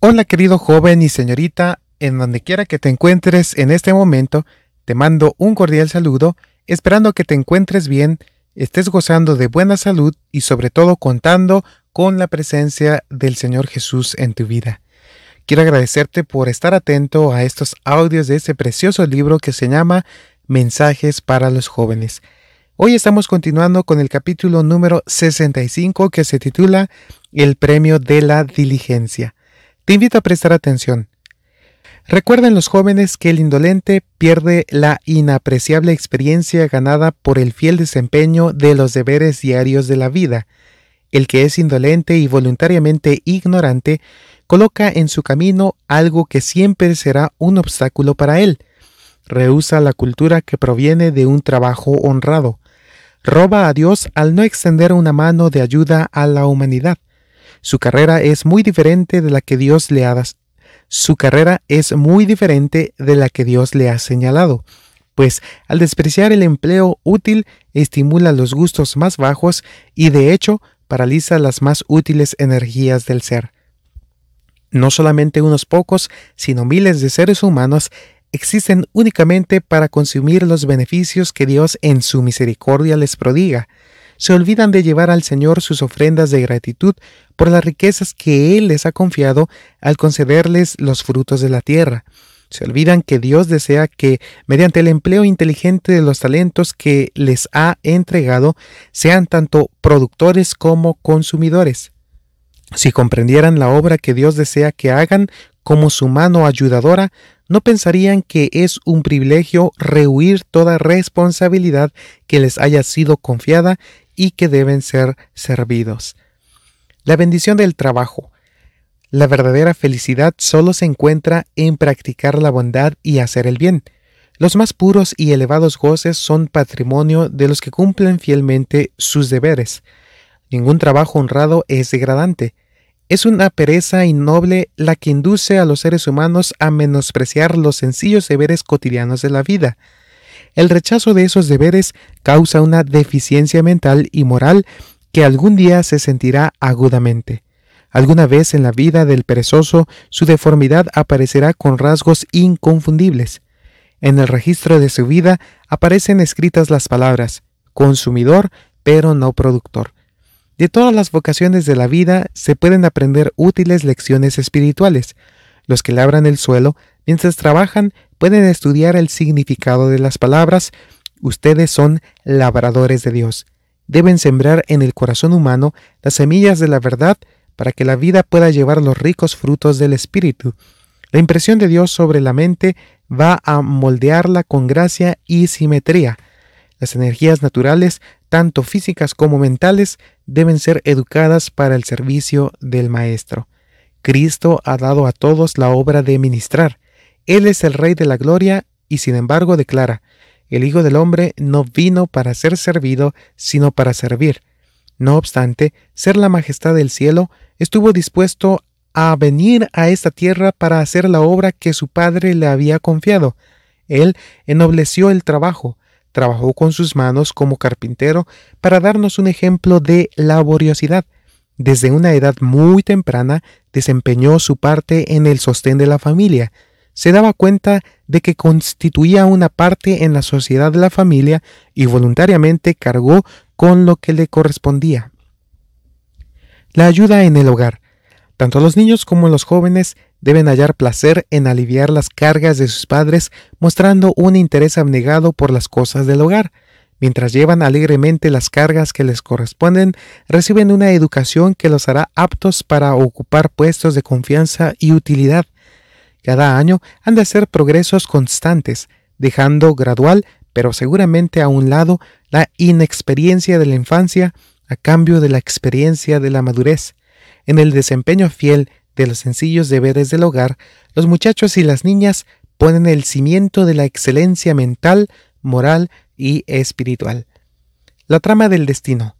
Hola querido joven y señorita, en donde quiera que te encuentres en este momento, te mando un cordial saludo, esperando que te encuentres bien, estés gozando de buena salud y sobre todo contando con la presencia del Señor Jesús en tu vida. Quiero agradecerte por estar atento a estos audios de este precioso libro que se llama Mensajes para los jóvenes. Hoy estamos continuando con el capítulo número 65 que se titula El premio de la diligencia. Te invito a prestar atención. Recuerden los jóvenes que el indolente pierde la inapreciable experiencia ganada por el fiel desempeño de los deberes diarios de la vida. El que es indolente y voluntariamente ignorante coloca en su camino algo que siempre será un obstáculo para él. Rehúsa la cultura que proviene de un trabajo honrado. Roba a Dios al no extender una mano de ayuda a la humanidad. Su carrera es muy diferente de la que Dios le ha su carrera es muy diferente de la que Dios le ha señalado, pues al despreciar el empleo útil estimula los gustos más bajos y de hecho paraliza las más útiles energías del ser. No solamente unos pocos, sino miles de seres humanos existen únicamente para consumir los beneficios que Dios en su misericordia les prodiga, se olvidan de llevar al Señor sus ofrendas de gratitud por las riquezas que Él les ha confiado al concederles los frutos de la tierra. Se olvidan que Dios desea que, mediante el empleo inteligente de los talentos que les ha entregado, sean tanto productores como consumidores. Si comprendieran la obra que Dios desea que hagan como su mano ayudadora, no pensarían que es un privilegio rehuir toda responsabilidad que les haya sido confiada y que deben ser servidos. La bendición del trabajo. La verdadera felicidad solo se encuentra en practicar la bondad y hacer el bien. Los más puros y elevados goces son patrimonio de los que cumplen fielmente sus deberes. Ningún trabajo honrado es degradante. Es una pereza innoble la que induce a los seres humanos a menospreciar los sencillos deberes cotidianos de la vida. El rechazo de esos deberes causa una deficiencia mental y moral que algún día se sentirá agudamente. Alguna vez en la vida del perezoso su deformidad aparecerá con rasgos inconfundibles. En el registro de su vida aparecen escritas las palabras consumidor pero no productor. De todas las vocaciones de la vida se pueden aprender útiles lecciones espirituales. Los que labran el suelo, mientras trabajan, pueden estudiar el significado de las palabras, ustedes son labradores de Dios. Deben sembrar en el corazón humano las semillas de la verdad para que la vida pueda llevar los ricos frutos del Espíritu. La impresión de Dios sobre la mente va a moldearla con gracia y simetría. Las energías naturales, tanto físicas como mentales, deben ser educadas para el servicio del Maestro. Cristo ha dado a todos la obra de ministrar. Él es el Rey de la Gloria y sin embargo declara, el Hijo del Hombre no vino para ser servido, sino para servir. No obstante, ser la majestad del cielo, estuvo dispuesto a venir a esta tierra para hacer la obra que su Padre le había confiado. Él ennobleció el trabajo, trabajó con sus manos como carpintero para darnos un ejemplo de laboriosidad. Desde una edad muy temprana desempeñó su parte en el sostén de la familia, se daba cuenta de que constituía una parte en la sociedad de la familia y voluntariamente cargó con lo que le correspondía. La ayuda en el hogar. Tanto los niños como los jóvenes deben hallar placer en aliviar las cargas de sus padres mostrando un interés abnegado por las cosas del hogar. Mientras llevan alegremente las cargas que les corresponden, reciben una educación que los hará aptos para ocupar puestos de confianza y utilidad. Cada año han de hacer progresos constantes, dejando gradual, pero seguramente a un lado, la inexperiencia de la infancia a cambio de la experiencia de la madurez. En el desempeño fiel de los sencillos deberes del hogar, los muchachos y las niñas ponen el cimiento de la excelencia mental, moral y espiritual. La trama del destino.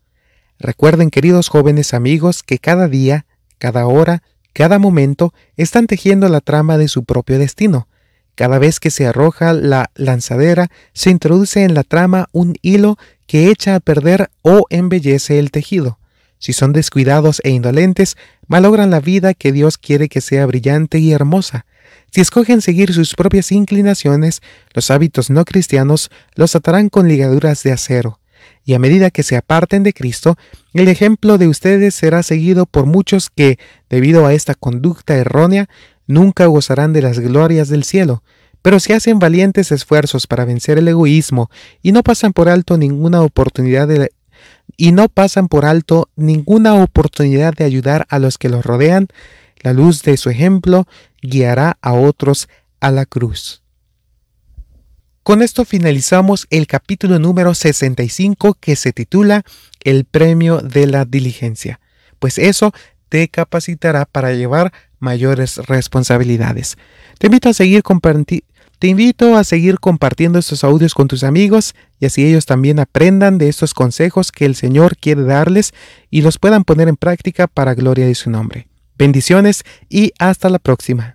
Recuerden, queridos jóvenes amigos, que cada día, cada hora, cada momento están tejiendo la trama de su propio destino. Cada vez que se arroja la lanzadera, se introduce en la trama un hilo que echa a perder o embellece el tejido. Si son descuidados e indolentes, malogran la vida que Dios quiere que sea brillante y hermosa. Si escogen seguir sus propias inclinaciones, los hábitos no cristianos los atarán con ligaduras de acero. Y a medida que se aparten de Cristo, el ejemplo de ustedes será seguido por muchos que, debido a esta conducta errónea, nunca gozarán de las glorias del cielo. Pero si hacen valientes esfuerzos para vencer el egoísmo y no pasan por alto ninguna oportunidad de y no pasan por alto ninguna oportunidad de ayudar a los que los rodean, la luz de su ejemplo guiará a otros a la cruz. Con esto finalizamos el capítulo número 65 que se titula El premio de la diligencia, pues eso te capacitará para llevar mayores responsabilidades. Te invito a seguir te invito a seguir compartiendo estos audios con tus amigos y así ellos también aprendan de estos consejos que el Señor quiere darles y los puedan poner en práctica para gloria de su nombre. Bendiciones y hasta la próxima.